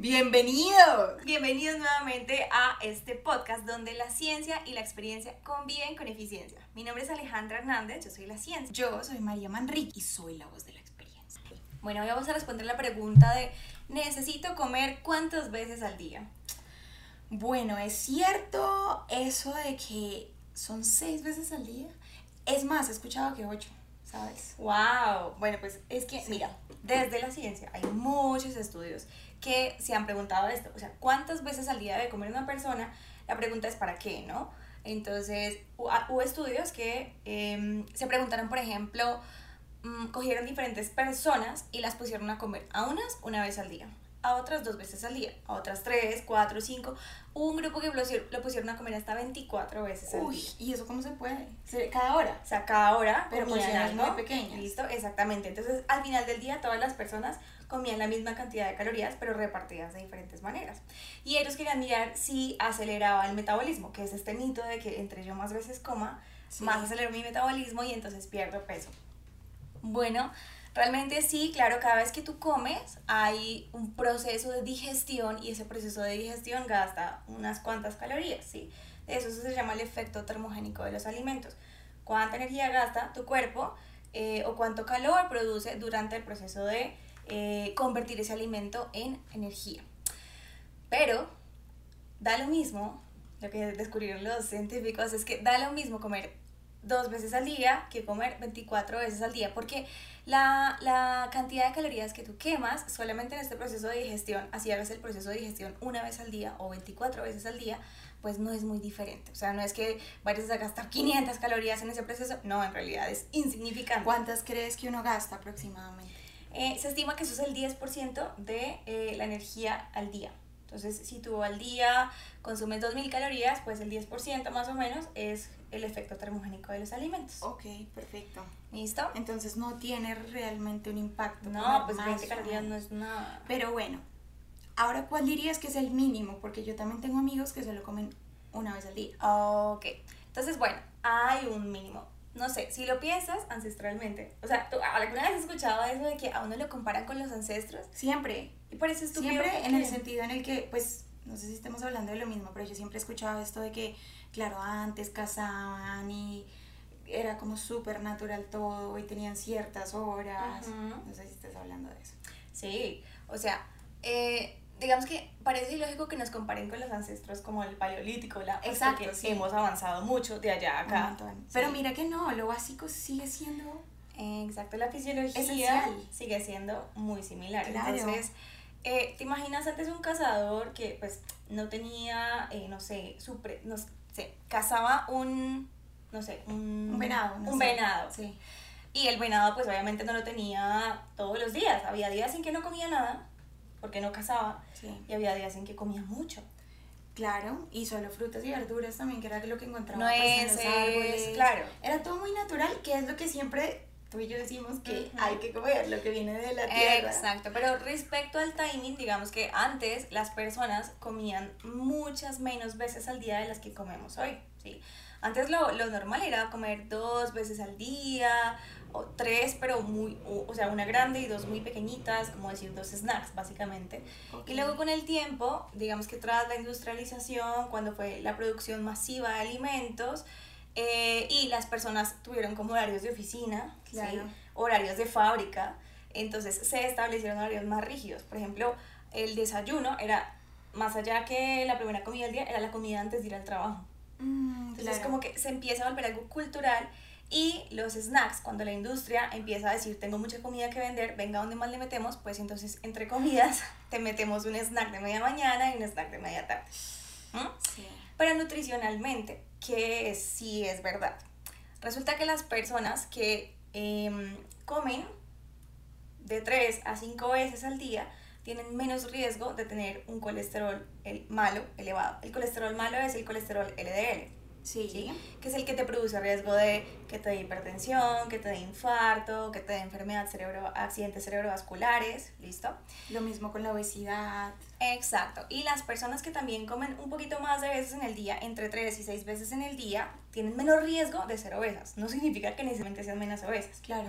Bienvenido, bienvenidos nuevamente a este podcast donde la ciencia y la experiencia conviven con eficiencia. Mi nombre es Alejandra Hernández, yo soy la ciencia. Yo soy María Manrique y soy la voz de la experiencia. Bueno, hoy vamos a responder la pregunta de ¿necesito comer cuántas veces al día? Bueno, es cierto eso de que son seis veces al día. Es más, he escuchado que ocho, ¿sabes? ¡Wow! Bueno, pues es que, mira, desde la ciencia hay muchos estudios que se han preguntado esto. O sea, ¿cuántas veces al día debe comer una persona? La pregunta es ¿para qué, no? Entonces, hubo estudios que em, se preguntaron, por ejemplo, mm, cogieron diferentes personas y las pusieron a comer a unas una vez al día a otras dos veces al día, a otras tres, cuatro, cinco. un grupo que lo, pusieron a comer hasta 24 veces al día. ¿y eso cómo se puede? ¿Cada hora? O sea, cada hora. Pero porciones muy pequeñas. Listo, exactamente. Entonces, al final del día, todas las personas comían la misma cantidad de calorías, pero repartidas de diferentes maneras. Y ellos querían mirar si aceleraba el metabolismo, que es este mito de que entre yo más veces coma, más acelero mi metabolismo y entonces pierdo peso. Bueno, Realmente sí, claro, cada vez que tú comes hay un proceso de digestión y ese proceso de digestión gasta unas cuantas calorías, ¿sí? Eso se llama el efecto termogénico de los alimentos. Cuánta energía gasta tu cuerpo eh, o cuánto calor produce durante el proceso de eh, convertir ese alimento en energía. Pero da lo mismo, lo que descubrieron los científicos es que da lo mismo comer dos veces al día que comer 24 veces al día, porque la, la, cantidad de calorías que tú quemas solamente en este proceso de digestión, así hagas el proceso de digestión una vez al día o 24 veces al día, pues no es muy diferente. O sea, no es que vayas a gastar 500 calorías en ese proceso, no, en realidad es insignificante. ¿Cuántas crees que uno gasta aproximadamente? Eh, se estima que eso es el 10% de eh, la energía al día. Entonces, si tú al día consumes 2.000 calorías, pues el 10% más o menos es el efecto termogénico de los alimentos. Ok, perfecto. ¿Listo? Entonces no tiene realmente un impacto. No, pues 20 calorías no es nada. Pero bueno, ahora ¿cuál dirías que es el mínimo? Porque yo también tengo amigos que solo comen una vez al día. Ok, entonces bueno, hay un mínimo. No sé, si lo piensas ancestralmente, o sea, ¿tú alguna vez has escuchado eso de que a uno lo comparan con los ancestros? Siempre. Y parece estúpido. Siempre en el sentido en el que, pues, no sé si estamos hablando de lo mismo, pero yo siempre he escuchado esto de que, claro, antes cazaban y era como súper natural todo y tenían ciertas horas. No sé si estás hablando de eso. Sí, o sea, eh, digamos que parece ilógico que nos comparen con los ancestros como el paleolítico, la pues, Exacto, hemos avanzado mucho de allá a acá. Pero mira que no, lo básico sigue siendo exacto, la fisiología sigue siendo muy similar. Entonces, eh, ¿te imaginas antes un cazador que pues no tenía, eh, no sé, su no sé, cazaba un, no sé, un, un venado. un venado, sí. Y el venado pues obviamente no lo tenía todos los días. Había días en que no comía nada porque no cazaba y había días en que comía mucho. Claro, y solo frutas y verduras también, que era lo que encontraba no pues, en los árboles. Claro. Era todo muy natural, que es lo que siempre tú y yo decimos que hay que comer lo que viene de la tierra. Exacto, pero respecto al timing, digamos que antes las personas comían muchas menos veces al día de las que comemos hoy, ¿sí? Antes lo, lo normal era comer dos veces al día, o tres, pero muy, o, sea, una grande y dos muy pequeñitas, como decir, dos snacks, básicamente. Y luego con el tiempo, digamos que tras la industrialización, cuando fue la producción masiva de alimentos, eh, y las personas tuvieron como horarios de oficina, horarios de fábrica, entonces se establecieron horarios más rígidos. Por ejemplo, el desayuno era, más allá que la primera comida del día, era la comida antes de ir al trabajo. Mm, entonces como que se empieza a volver algo cultural y los snacks, cuando la industria empieza a decir, tengo mucha comida que vender, venga, ¿dónde más le metemos? Pues entonces, entre comidas, te metemos un snack de media mañana y un snack de media tarde. ¿Mm? Sí. Pero nutricionalmente, que sí es verdad. Resulta que las personas que em, comen de 3 a 5 veces al día tienen menos riesgo de tener un colesterol el malo elevado. El colesterol malo es el colesterol LDL. Sí. Que es el que te produce riesgo de que te dé hipertensión, que te dé infarto, que te dé enfermedad cerebro, accidentes cerebrovasculares, ¿listo? Lo mismo con la obesidad. Exacto. Y las personas que también comen un poquito más de veces en el día, entre 3 y 6 veces en el día, tienen menos riesgo de ser obesas. No significa que necesariamente sean menos obesas. Claro.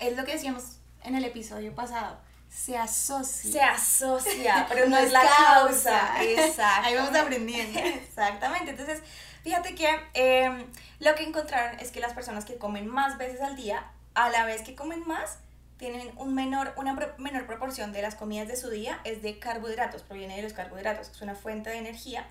Es lo que decíamos en el episodio pasado se asocia. Se asocia, pero no, es la causa. Exacto. Ahí vamos aprendiendo. Exactamente. Entonces, fíjate que em, lo que encontraron es que las personas que comen más veces al día, a la vez que comen más, tienen un menor, una menor proporción de las comidas de su día es de carbohidratos, proviene de los carbohidratos, que es una fuente de energía.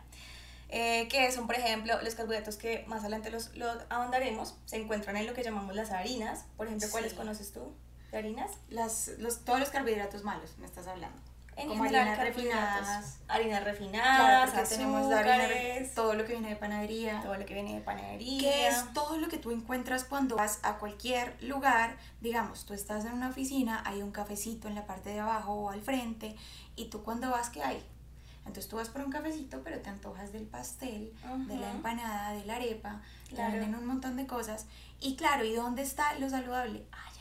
Eh, que son, por ejemplo, los carbohidratos que más adelante los, ahondaremos, se encuentran en lo que llamamos las harinas. Por ejemplo, ¿cuáles conoces tú? Harinas? Las, los, todos los carbohidratos malos, me estás hablando. En Como harinas refinadas. Harinas refinadas, claro, tenemos todo lo que viene de panadería. Todo lo que viene de panadería. Que es todo lo que tú encuentras cuando vas a cualquier lugar. Digamos, tú estás en una oficina, hay un cafecito en la parte de abajo o al frente, y tú cuando vas, ¿qué hay? Entonces tú vas por un cafecito, pero te antojas del pastel, de la empanada, de la arepa, claro. te venden un montón de cosas. Y claro, ¿y dónde está lo saludable? Rincón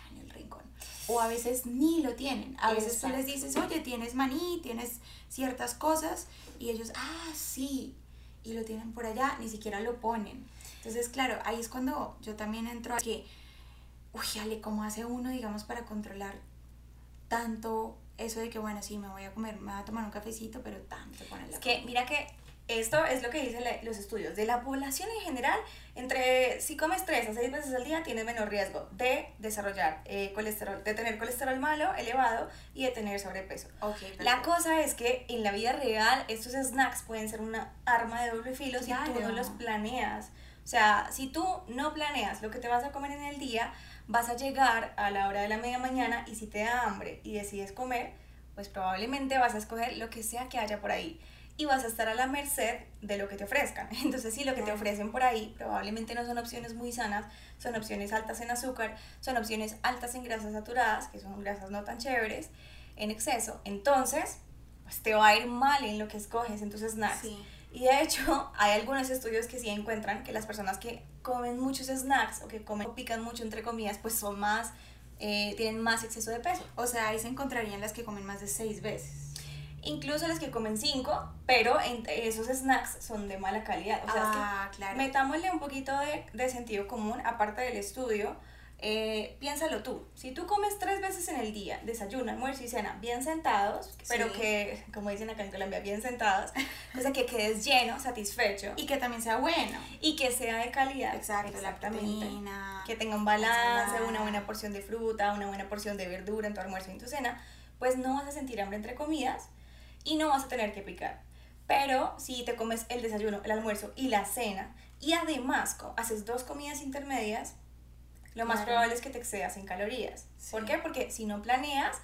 o a veces ni lo tienen. A veces tú les dices, oye, tienes maní, tienes ciertas cosas, y ellos, ah, sí, y lo tienen por allá, ni siquiera lo ponen. Entonces, claro, ahí es cuando yo también entro a que, uy, Ale, ¿cómo hace uno, digamos, para controlar tanto eso de que, bueno, sí, me voy a comer, me voy a tomar un cafecito, pero tanto con el Es que, mira que esto es lo que dicen los estudios. De la población en general, entre si comes 3 a 6 veces al día, tienes menor riesgo de desarrollar eh, colesterol, de tener colesterol malo, elevado y de tener sobrepeso. la cosa es que en la vida real, estos snacks pueden ser una arma de doble filo si tú no los planeas. O sea, si tú no planeas lo que te vas a comer en el día, vas a llegar a la hora de la media mañana y si te da hambre y decides comer, pues probablemente vas a escoger lo que sea que haya por ahí y vas a estar a la merced de lo que te ofrezcan. Entonces, si lo que te ofrecen por ahí probablemente no son opciones muy sanas, son opciones altas en azúcar, son opciones altas en grasas saturadas, que son grasas no tan chéveres, en exceso. Entonces, pues te va a ir mal en lo que escoges en tus snacks. Y de hecho, hay algunos estudios que sí encuentran que las personas que comen muchos snacks o que comen o pican mucho entre comidas, pues son más, eh, tienen más exceso de peso. O sea, ahí se encontrarían las que comen más de seis veces incluso las que comen cinco, pero esos snacks son de mala calidad. O sea, ah, claro. metámosle un poquito de, de, sentido común, aparte del estudio. Eh, piénsalo tú, si tú comes tres veces en el día, desayuno, almuerzo y cena, bien sentados, pero que, como dicen acá en Colombia, bien sentados, o sea, que quedes lleno, satisfecho. Y que también sea bueno. Y que sea de calidad. Exacto, exactamente. que tenga un balance, una buena porción de fruta, una buena porción de verdura en tu almuerzo y en tu cena, pues no vas a sentir hambre entre comidas y no vas a tener que picar. Pero si te comes el desayuno, el almuerzo y la cena y además haces dos comidas intermedias, lo más probable es que te excedas en calorías. ¿Por qué? Porque si no planeas,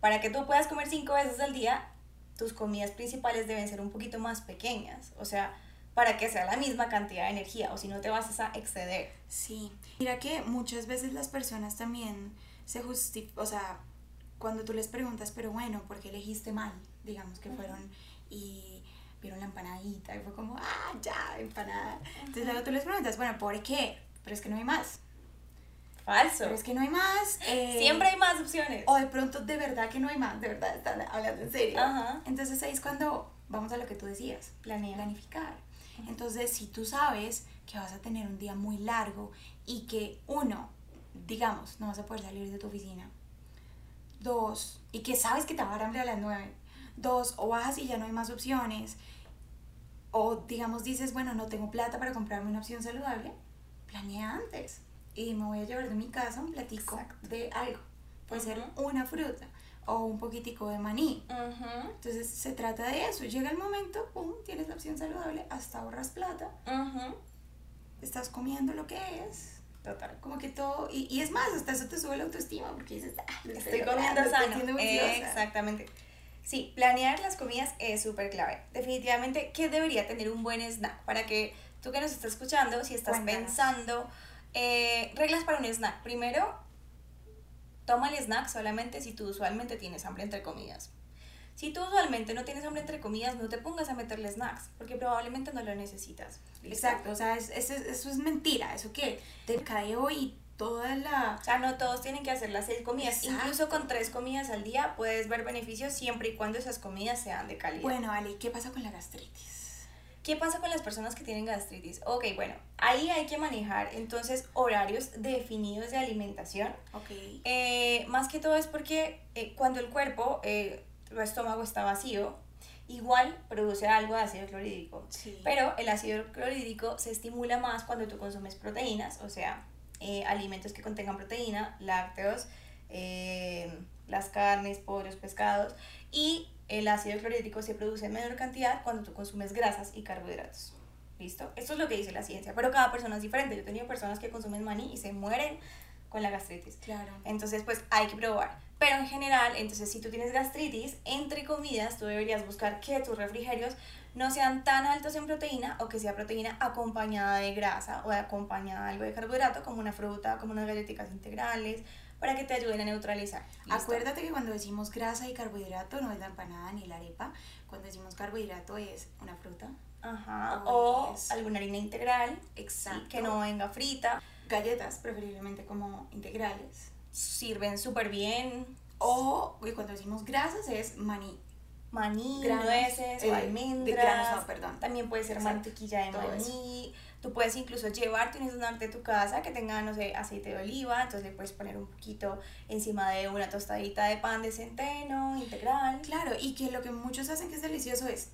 para que tú puedas comer cinco veces al día, tus comidas principales deben ser un poquito más pequeñas. O sea, para que sea la misma cantidad de energía o si no te vas a exceder. Sí, mira que muchas veces las personas también se justifican, o sea, cuando tú les preguntas, pero bueno, ¿por qué elegiste mal? Digamos que fueron y vieron la empanadita y fue como, ah, ya, empanada. Entonces luego tú les preguntas, bueno, ¿por qué? Pero es que no hay más. Falso. Pero es que no hay más. Eh, Siempre hay más opciones. O de pronto de verdad que no hay más, de verdad están hablando en serio. Entonces ahí es cuando vamos a lo que tú decías, planificar. Entonces, si tú sabes que vas a tener un día muy largo y que uno, digamos, no vas a poder salir de tu oficina, dos, y que sabes que te va a dar hambre a las nueve, Dos, o bajas y ya no hay más opciones. O digamos dices, bueno, no tengo plata para comprarme una opción saludable. Planea antes. Y me voy a llevar de mi casa un platico de algo. Puede ser una fruta o un poquitico de maní. Entonces se trata de eso. Llega el momento, pum, tienes la opción saludable, hasta ahorras plata. Estás comiendo lo que es. Total. Como que todo, y, y, es más, hasta eso te sube la autoestima porque dices, ah, estoy, comiendo sano. exactamente. Sí, planear las comidas es súper clave. Definitivamente, ¿qué debería tener un buen snack? Para que tú que nos estás escuchando, si estás pensando, eh, reglas para un snack. Primero, toma el snack solamente si tú usualmente tienes hambre entre comidas. Si tú usualmente no tienes hambre entre comidas, no te pongas a meterle snacks, porque probablemente no lo necesitas. ¿listo? Exacto, o sea, es- eso, es- eso es mentira, eso que te cae hoy toda la... O sea, no todos tienen que hacer las seis comidas. Exacto. Incluso con tres comidas al día puedes ver beneficios siempre y cuando esas comidas sean de calidad. Bueno, Ale, ¿qué pasa con la gastritis? ¿Qué pasa con las personas que tienen gastritis? Ok, bueno, ahí hay que manejar entonces horarios definidos de alimentación. Ok. Eh, más que todo es porque eh, cuando el cuerpo, eh, tu estómago está vacío, igual produce algo de ácido clorhídrico. Sí. Pero el ácido clorhídrico se estimula más cuando tú consumes proteínas, o sea, eh, alimentos que contengan proteína, lácteos, eh, las carnes, pollos, pescados, y el ácido clorhídrico se produce en menor cantidad cuando tú consumes grasas y carbohidratos. ¿Listo? Esto es lo que dice la ciencia, pero cada persona es diferente. Yo he tenido personas que consumen maní y se mueren con la gastritis. Claro. Entonces, pues hay que probar. Pero en general, entonces si tú tienes gastritis, entre comidas, tú deberías buscar que tus refrigerios no sean tan altos en proteína o que sea proteína acompañada de grasa o acompañada de algo de carbohidrato, como una fruta, como unas galletitas integrales, para que te ayuden a neutralizar. ¿Listo? Acuérdate que cuando decimos grasa y carbohidrato no es la empanada ni la arepa. Cuando decimos carbohidrato es una fruta. Ajá. O O alguna harina integral, Exacto. que no venga frita. Galletas, preferiblemente como integrales. Sirven súper bien. O y cuando decimos grasas es maní. maní, Granos, nueces eh, almendras. granos, no, perdón. También puede ser Exacto, mantequilla de todo eso. maní. Tú puedes incluso llevarte un de tu casa que tenga, no sé, aceite de oliva. Entonces le puedes poner un poquito encima de una tostadita de pan de centeno integral. Claro, y que lo que muchos hacen que es delicioso es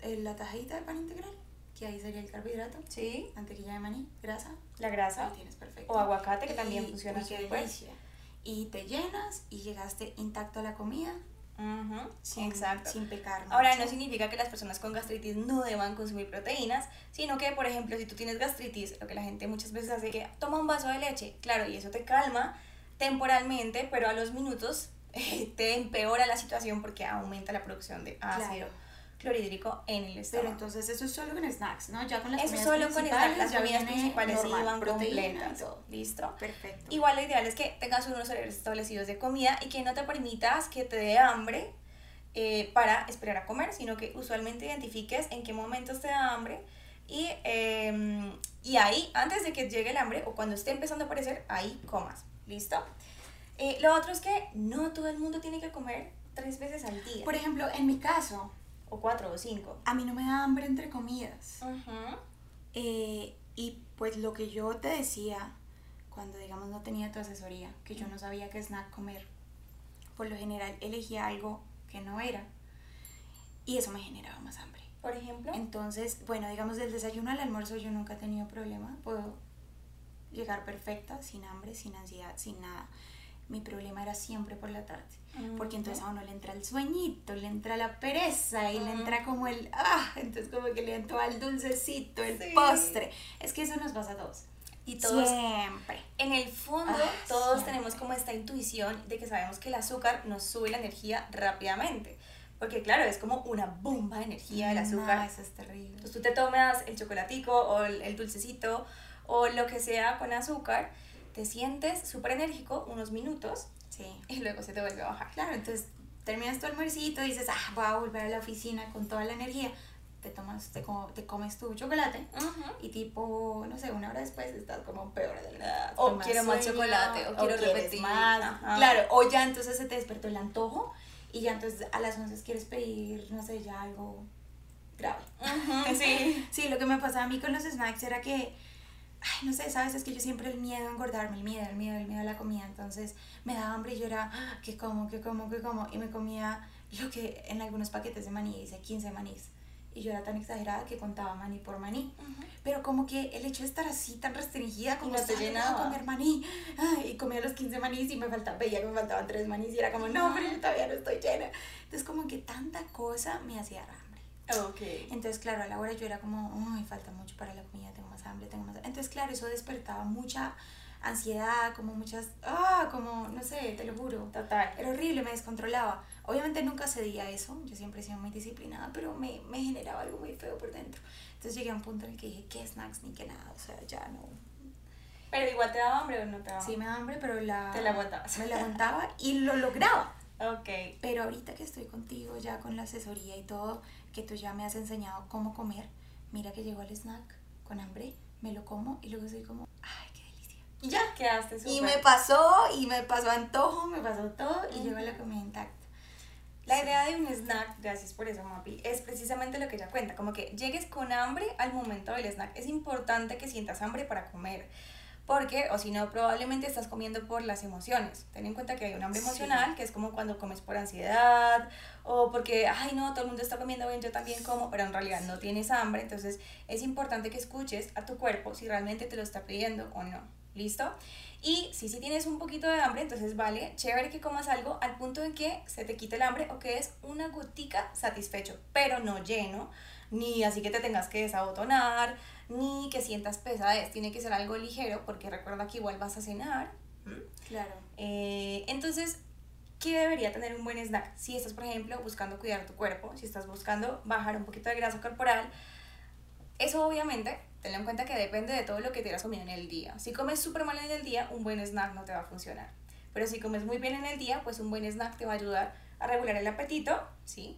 eh, la tajadita de pan integral, que ahí sería el carbohidrato, Sí, mantequilla de maní, grasa, la grasa. ahí tienes perfecto. O aguacate, que Y- también funciona súper. Y te llenas y llegaste intacto a la comida Ujú, sin, Exacto. sin pecar. Ahora, mucho. no significa que las personas con gastritis no deban consumir proteínas, sino que, por ejemplo, si tú tienes gastritis, lo que la gente muchas veces hace es que toma un vaso de leche, claro, y eso te calma temporalmente, pero a los minutos eh, te empeora la situación porque aumenta la producción de ácido Claro. Clorhídrico en el Pero estómago. entonces eso es solo con snacks, ¿no? Ya con las eso comidas solo con principales estas, las comidas principales normal, y completas. todo. ¿Listo? Perfecto. Igual lo ideal es que tengas unos horarios establecidos de comida y que no te permitas que te dé hambre eh, para esperar a comer, sino que usualmente identifiques en qué momentos te da hambre y, eh, y ahí, antes de que llegue el hambre o cuando esté empezando a aparecer, ahí comas. ¿Listo? Eh, lo otro es que no todo el mundo tiene que comer tres veces al día, Por ejemplo, en mi caso, o cuatro o cinco. a mí no me da hambre entre comidas. Eh, y pues lo que yo te decía cuando digamos no tenía tu asesoría, que yo no sabía qué snack comer, por lo general elegía algo que no era y eso me generaba más hambre. Por ejemplo, Entonces, bueno, digamos del desayuno al almuerzo yo nunca he tenido problema, puedo llegar perfecta, sin hambre, sin ansiedad, sin nada. Mi problema era siempre por la tarde, porque entonces a uno le entra el sueñito, le entra la pereza y le Ujú. entra como el, ah, entonces como que le entró al dulcecito, el Sí. postre. Es que eso nos pasa a todos. y todos Siempre. En el fondo, Ah, todos siempre. tenemos como esta intuición de que sabemos que el azúcar nos sube la energía rápidamente. Porque claro, es como una bomba de energía el No, azúcar. eso es terrible. Entonces tú te tomas el chocolatico o el, el dulcecito o lo que sea con azúcar, te sientes súper enérgico unos minutos Sí. y luego se te vuelve a bajar. Claro, entonces terminas tu almuercito y dices, ah, voy a volver a la oficina con toda la energía. Te tomas, te, co- te comes tu chocolate Ujú. y tipo, no sé, una hora después estás como peor de la O quiero más chocolate, o quiero quieres repetir. más. Ajá. Claro, o ya entonces se te despertó el antojo y ya entonces a las 11 quieres pedir, no sé, ya algo grave. Ujú, sí. Sí, lo que me pasaba a mí con los snacks era que, ay, no sé, sabes, es que yo siempre el miedo a engordarme, el miedo, el miedo, el miedo a la comida, entonces me daba hambre y yo era, ah, ¿qué como, qué como, qué como? Y me comía lo que en algunos paquetes de maní dice 15 manís. Y yo era tan exagerada que contaba maní por maní. Ujú. Pero como que el hecho de estar así tan restringida, como "Sal, voy a llenaba". comer maní, ay, y comía los 15 manís y me faltaba, veía que me faltaban 3 manís y era como, no, pero yo todavía no estoy llena. Entonces como que tanta cosa me hacía hambre. Ok. Entonces, claro, a la hora yo era como, ay, falta mucho para la comida, tengo más hambre, tengo más hambre. Entonces, claro, eso despertaba mucha ansiedad, como muchas, ah, como, no sé, te lo juro. Total. Era horrible, me descontrolaba. Obviamente nunca cedía eso, yo siempre he sido muy disciplinada, pero me, me generaba algo muy feo por dentro. Entonces llegué a un punto en el que dije, ¿qué snacks ni qué nada? O sea, ya no. Pero igual te daba hambre o no te daba Sí me daba hambre, pero la... Te la aguantabas. Me la aguantaba y lo lograba. Ok. Pero ahorita que estoy contigo ya con la asesoría y todo, que tú ya me has enseñado cómo comer, mira que llego al snack con hambre, me lo como y luego soy como, ay, qué delicia. Y ya quedaste súper. Y me pasó, y me pasó antojo, me pasó todo y llego a la comida intacta. La idea de un snack, gracias por eso, Mapi, es precisamente lo que ella cuenta, como que llegues con hambre al momento del snack. Es importante que sientas hambre para comer, porque, o si no, probablemente estás comiendo por las emociones. Ten en cuenta que hay un hambre Sí. emocional, que es como cuando comes por ansiedad, o porque, ay, no, todo el mundo está comiendo bien, yo también como, pero en realidad no tienes hambre. Entonces, es importante que escuches a tu cuerpo si realmente te lo está pidiendo o no. ¿Listo? Y si sí tienes un poquito de hambre, entonces vale, chévere que comas algo al punto en que se te quite el hambre o que es una gotica satisfecho, pero no lleno, ni así que te tengas que desabotonar, ni que sientas pesadez. Tiene que ser algo ligero porque recuerda que igual vas a cenar. Claro. Eh, entonces, ¿qué debería tener un buen snack? Si estás, por ejemplo, buscando cuidar tu cuerpo, si estás buscando bajar un poquito de grasa corporal, eso obviamente, tenlo en cuenta que depende de todo lo que te hayas comido en el día. Si comes súper mal en el día, un buen snack no te va a funcionar. Pero si comes muy bien en el día, pues un buen snack te va a ayudar a regular el apetito, ¿sí?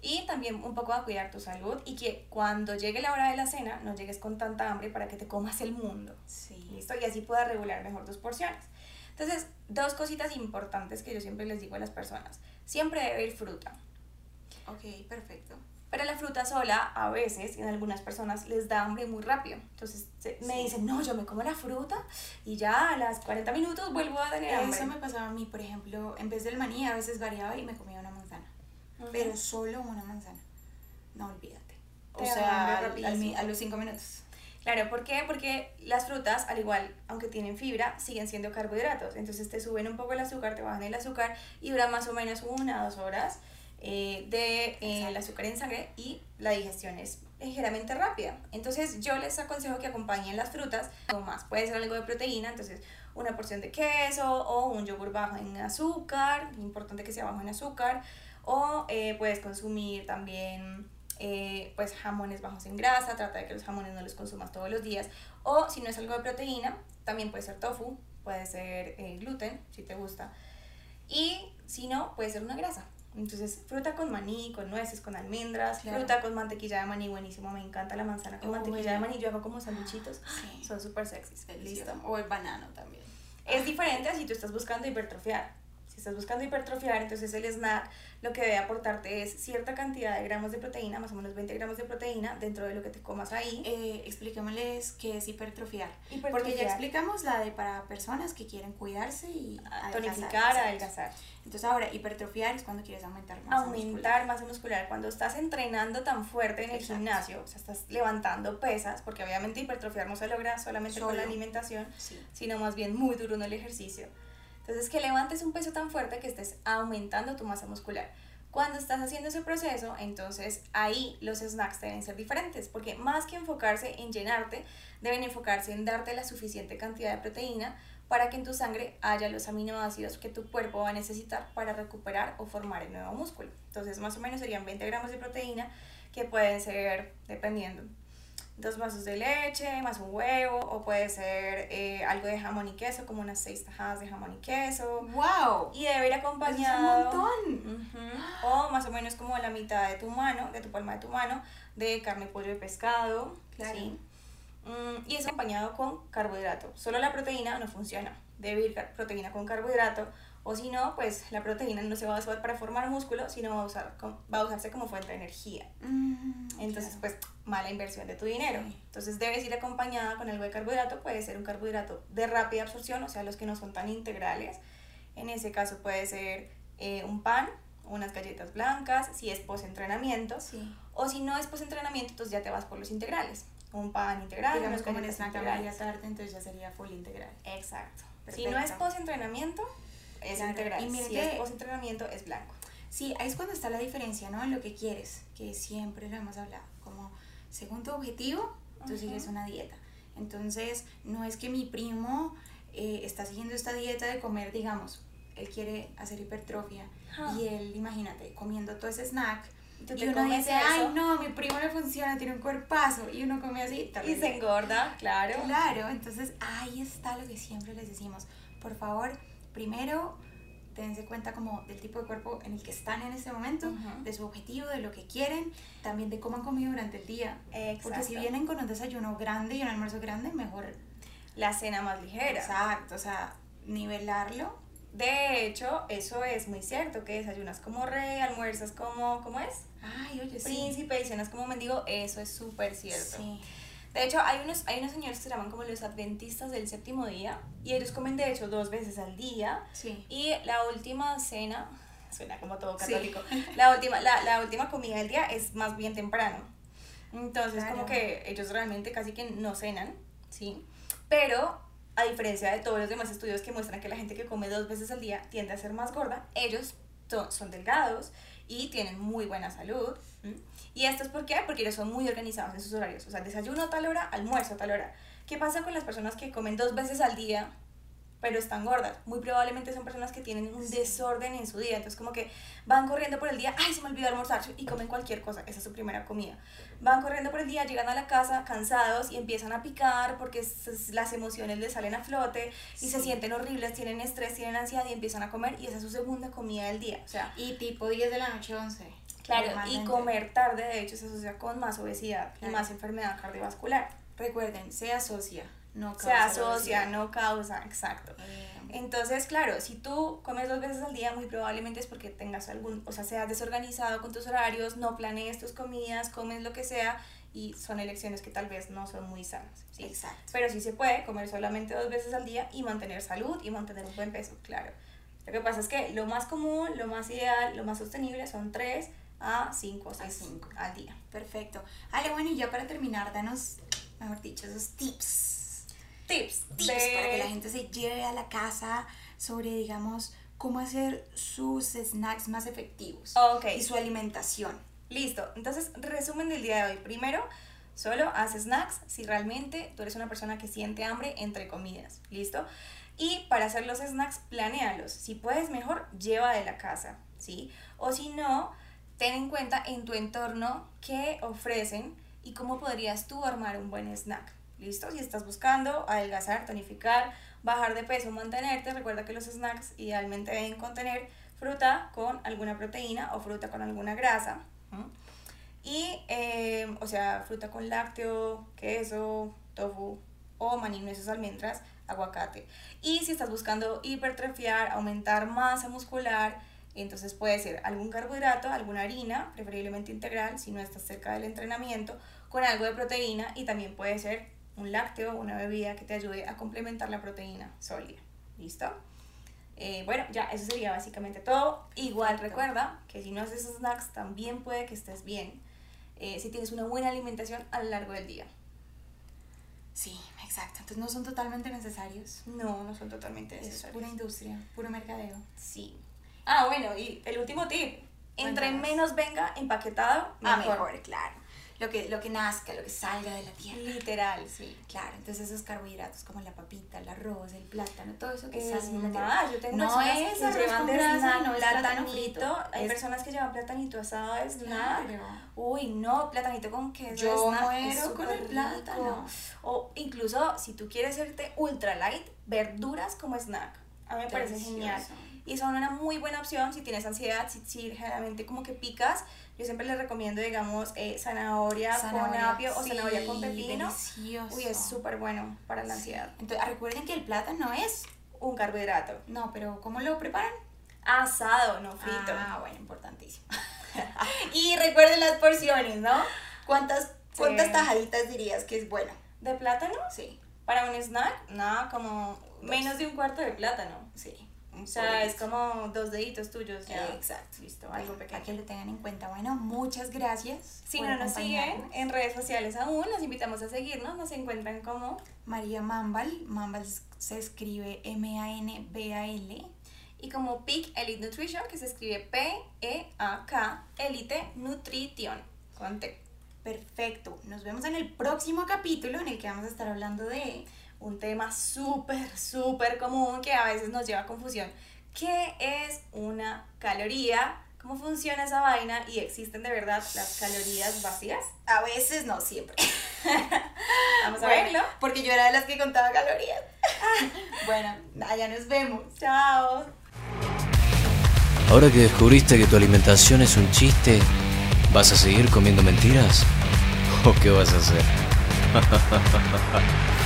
Y también un poco a cuidar tu salud y que cuando llegue la hora de la cena no llegues con tanta hambre para que te comas el mundo. Sí. ¿Listo? Y así puedas regular mejor tus porciones. Entonces, dos cositas importantes que yo siempre les digo a las personas. Siempre debe ir fruta. Ok, perfecto. Fruta sola, a veces, en algunas personas les da hambre muy rápido. Entonces se- me Sí. dicen, no, yo me como la fruta y ya a las 40 minutos vuelvo a tener hambre. Eso me pasaba a mí, por ejemplo, en vez del maní a veces variaba y me comía una manzana. Pero solo una manzana. No olvídate. O Te sea, al- al a los cinco minutos. Claro, ¿por qué? Porque las frutas, al igual, aunque tienen fibra, siguen siendo carbohidratos. Entonces te suben un poco el azúcar, te bajan el azúcar y dura más o menos una o dos horas eh, de eh, el azúcar en sangre y la digestión es ligeramente rápida. Entonces yo les aconsejo que acompañen las frutas o más. Puede ser algo de proteína, entonces una porción de queso o un yogur bajo en azúcar, importante que sea bajo en azúcar, o eh, puedes consumir también eh, pues jamones bajos en grasa, trata de que los jamones no los consumas todos los días, o si no es algo de proteína, también puede ser tofu, puede ser eh, gluten, si te gusta, y si no, puede ser una grasa. Entonces, fruta con maní, con nueces, con almendras, Claro. fruta con mantequilla de maní, buenísimo, me encanta la manzana con Oh, mantequilla de maní, yo hago como sanduchitos, Sí. son súper sexys, listo. O el banano también. Es diferente si tú estás buscando hipertrofiar. Estás buscando hipertrofiar, entonces el snack lo que debe aportarte es cierta cantidad de gramos de proteína, más o menos 20 gramos de proteína dentro de lo que te comas ahí. Eh, expliquémosles qué es hipertrofiar. Porque Hipertrofiar. ya explicamos la de para personas que quieren cuidarse y tonificar, adelgazar. Entonces ahora, hipertrofiar es cuando quieres aumentar masa Aumentar muscular. masa muscular. Cuando estás entrenando tan fuerte en el Exacto. gimnasio, o sea, estás levantando pesas, porque obviamente hipertrofiar no se logra solamente con la Solo. alimentación, Sí. sino más bien muy duro en el ejercicio. Entonces, que levantes un peso tan fuerte que estés aumentando tu masa muscular. Cuando estás haciendo ese proceso, entonces ahí los snacks deben ser diferentes, porque más que enfocarse en llenarte, deben enfocarse en darte la suficiente cantidad de proteína para que en tu sangre haya los aminoácidos que tu cuerpo va a necesitar para recuperar o formar el nuevo músculo. Entonces, más o menos serían 20 gramos de proteína, que pueden ser, dependiendo, dos vasos de leche, más un huevo, o puede ser eh, algo de jamón y queso, como unas seis tajadas de jamón y queso. ¡Wow! Y debe ir Eso es un acompañado. montón. O más o menos como la mitad de tu mano, de tu palma de tu mano, de carne, pollo y pescado. Claro. ¿sí? Mm, y es acompañado con carbohidrato. Solo la proteína no funciona. Debe ir proteína con carbohidrato. O si no, pues la proteína no se va a usar para formar músculo, sino va a, usar, va a usarse como fuente de energía. Mm, Entonces, claro. pues, mala inversión de tu dinero. Entonces, debes ir acompañada con algo de carbohidrato. Puede ser un carbohidrato de rápida absorción, o sea, los que no son tan integrales. En ese caso puede ser eh, un pan, unas galletas blancas, si es post-entrenamiento. Sí. O si no es post-entrenamiento, entonces ya te vas por los integrales. Un pan integral, Digamos como en snack a media tarde, entonces ya sería full integral. Exacto. Si no es post-entrenamiento, es Claro. integral. Y mira si que- es post-entrenamiento, es blanco. Sí, ahí es cuando está la diferencia, ¿no? En lo que quieres, que siempre lo hemos hablado. Como según tu objetivo, tú Ujú. sigues una dieta. Entonces, no es que mi primo eh, está siguiendo esta dieta de comer, digamos, él quiere hacer hipertrofia Ajá. y él, imagínate, comiendo todo ese snack. Tú Y uno dice, eso. ay, no, mi primo le funciona, tiene un cuerpazo. Y uno come así. Y se engorda, claro. Claro, entonces ahí está lo que siempre les decimos. Por favor, primero dense cuenta como del tipo de cuerpo en el que están en este momento, de su objetivo, de lo que quieren, también de cómo han comido durante el día. Porque si vienen con un desayuno grande y un almuerzo grande, mejor. La cena más ligera. Exacto, o sea, nivelarlo. De hecho, eso es muy cierto, que desayunas como rey, almuerzas como, ¿cómo es? Ay, oye, sí. Príncipe y cenas como mendigo, eso es súper cierto. Sí. De hecho, hay unos, hay unos señores que se llaman como los adventistas del séptimo día y ellos comen de hecho dos veces al día Sí. y la última cena, suena como todo Sí. católico, la, última, la, la última comida del día es más bien temprano. Entonces, Claro. como que ellos realmente casi que no cenan, ¿sí? Pero, a diferencia de todos los demás estudios que muestran que la gente que come dos veces al día tiende a ser más gorda, ellos son, son delgados y tienen muy buena salud. ¿Y esto es por qué? Porque ellos son muy organizados en sus horarios. O sea, desayuno a tal hora, almuerzo a tal hora. ¿Qué pasa con las personas que comen dos veces al día, pero están gordas? Muy probablemente son personas que tienen un desorden en su día. Entonces, como que van corriendo por el día, ay, se me olvidó almorzar, y comen cualquier cosa. Esa es su primera comida. Van corriendo por el día, llegan a la casa cansados y empiezan a picar porque las emociones les salen a flote y se sienten horribles, tienen estrés, tienen ansiedad y empiezan a comer y esa es su segunda comida del día. O sea, Y tipo 10 de la noche, 11. Claro, y comer tarde de hecho se asocia con más obesidad Claro. y más enfermedad cardiovascular. Recuerden, se asocia, no Se causa asocia, obesidad. no causa, exacto. Eh, Entonces, claro, si tú comes dos veces al día, muy probablemente es porque tengas algún, o sea, seas desorganizado con tus horarios, no planees tus comidas, comes lo que sea y son elecciones que tal vez no son muy sanas. ¿sí? Exacto. Pero sí se puede comer solamente dos veces al día y mantener salud y mantener un buen peso, claro. Lo que pasa es que lo más común, lo más ideal, lo más sostenible son 3 a 5 o 6 cinco. al día. Perfecto. Ale, bueno, y ya para terminar, danos, mejor dicho, esos tips. Tips, Tips de- para que la gente se lleve a la casa sobre, digamos, cómo hacer sus snacks más efectivos. Ok. Y su alimentación. Listo. Entonces, resumen del día de hoy. Primero, solo haz snacks si realmente tú eres una persona que siente hambre entre comidas. ¿Listo? Y para hacer los snacks, planéalos. Si puedes, mejor lleva de la casa. ¿Sí? O si no, ten en cuenta en tu entorno qué ofrecen y cómo podrías tú armar un buen snack. ¿Listo? Si estás buscando adelgazar, tonificar, bajar de peso, mantenerte, recuerda que los snacks idealmente deben contener fruta con alguna proteína o fruta con alguna grasa. Y, eh, o sea, fruta con lácteo, queso, tofu o maní, nueces, almendras, aguacate. Y si estás buscando hipertrofiar, aumentar masa muscular, entonces puede ser algún carbohidrato, alguna harina, preferiblemente integral, si no estás cerca del entrenamiento, con algo de proteína y también puede ser un lácteo, una bebida que te ayude a complementar la proteína sólida. ¿Listo? Eh, bueno, ya, eso sería básicamente todo. Igual Perfecto. recuerda que si no haces snacks, también puede que estés bien. eh, si tienes una buena alimentación a lo largo del día. Sí, exacto. Entonces no son totalmente necesarios. No, no son totalmente Es necesarios. pura industria, puro mercadeo. Sí. Ah, bueno, y el último tip. Entre Cuéntanos. menos venga empaquetado, Ah, mejor. mejor, claro. Lo que, lo que nazca, lo que salga de la tierra. Literal, sí. Claro, entonces esos carbohidratos como la papita, el arroz, el plátano, todo eso que Es sale de la tierra. más, yo tengo No es que llevan de grasa, no es plátano platanito. frito, Hay es- personas que llevan platanito asado de snack. Claro. Uy, no, platanito con queso. Yo snack es muero con el súper plátano. rico. O incluso si tú quieres hacerte ultra light, verduras como snack. A mí me parece genial. Y son una muy buena opción si tienes ansiedad, si, si generalmente como que picas. Yo siempre les recomiendo, digamos, eh, zanahoria, con Zanahoria, apio o sí, zanahoria con pepino. Delicioso. Uy, es súper bueno para la ansiedad. Entonces, recuerden que el plátano es. Un carbohidrato. No, pero ¿cómo lo preparan? Asado, no frito. Ah, bueno, importantísimo. Y recuerden las porciones, ¿no? ¿Cuántas, cuántas Sí. tajaditas dirías que es bueno? ¿De plátano? Sí, Para un snack, nada, como menos de un cuarto de plátano. sí. O sea, es como dos deditos tuyos ya. Exacto. Listo, Bueno, algo para pequeño. que lo tengan en cuenta. Bueno, muchas gracias. Si no nos siguen en redes sociales aún, los invitamos a seguirnos. Nos encuentran como María Mambal. Mambal se escribe M-A-N-B-A-L. y como Peak Elite Nutrition, que se escribe P-E-A-K, Elite Nutrition, con T. Perfecto. Nos vemos en el próximo capítulo en el que vamos a estar hablando de Un tema súper, súper común que a veces nos lleva a confusión. ¿Qué es una caloría? ¿Cómo funciona esa vaina? ¿Y existen de verdad las calorías vacías? a veces, no siempre. Vamos a Bueno, verlo. Porque yo era de las que contaba calorías. bueno, allá nos vemos. Chao. Ahora que descubriste que tu alimentación es un chiste, ¿vas a seguir comiendo mentiras? ¿O qué vas a hacer?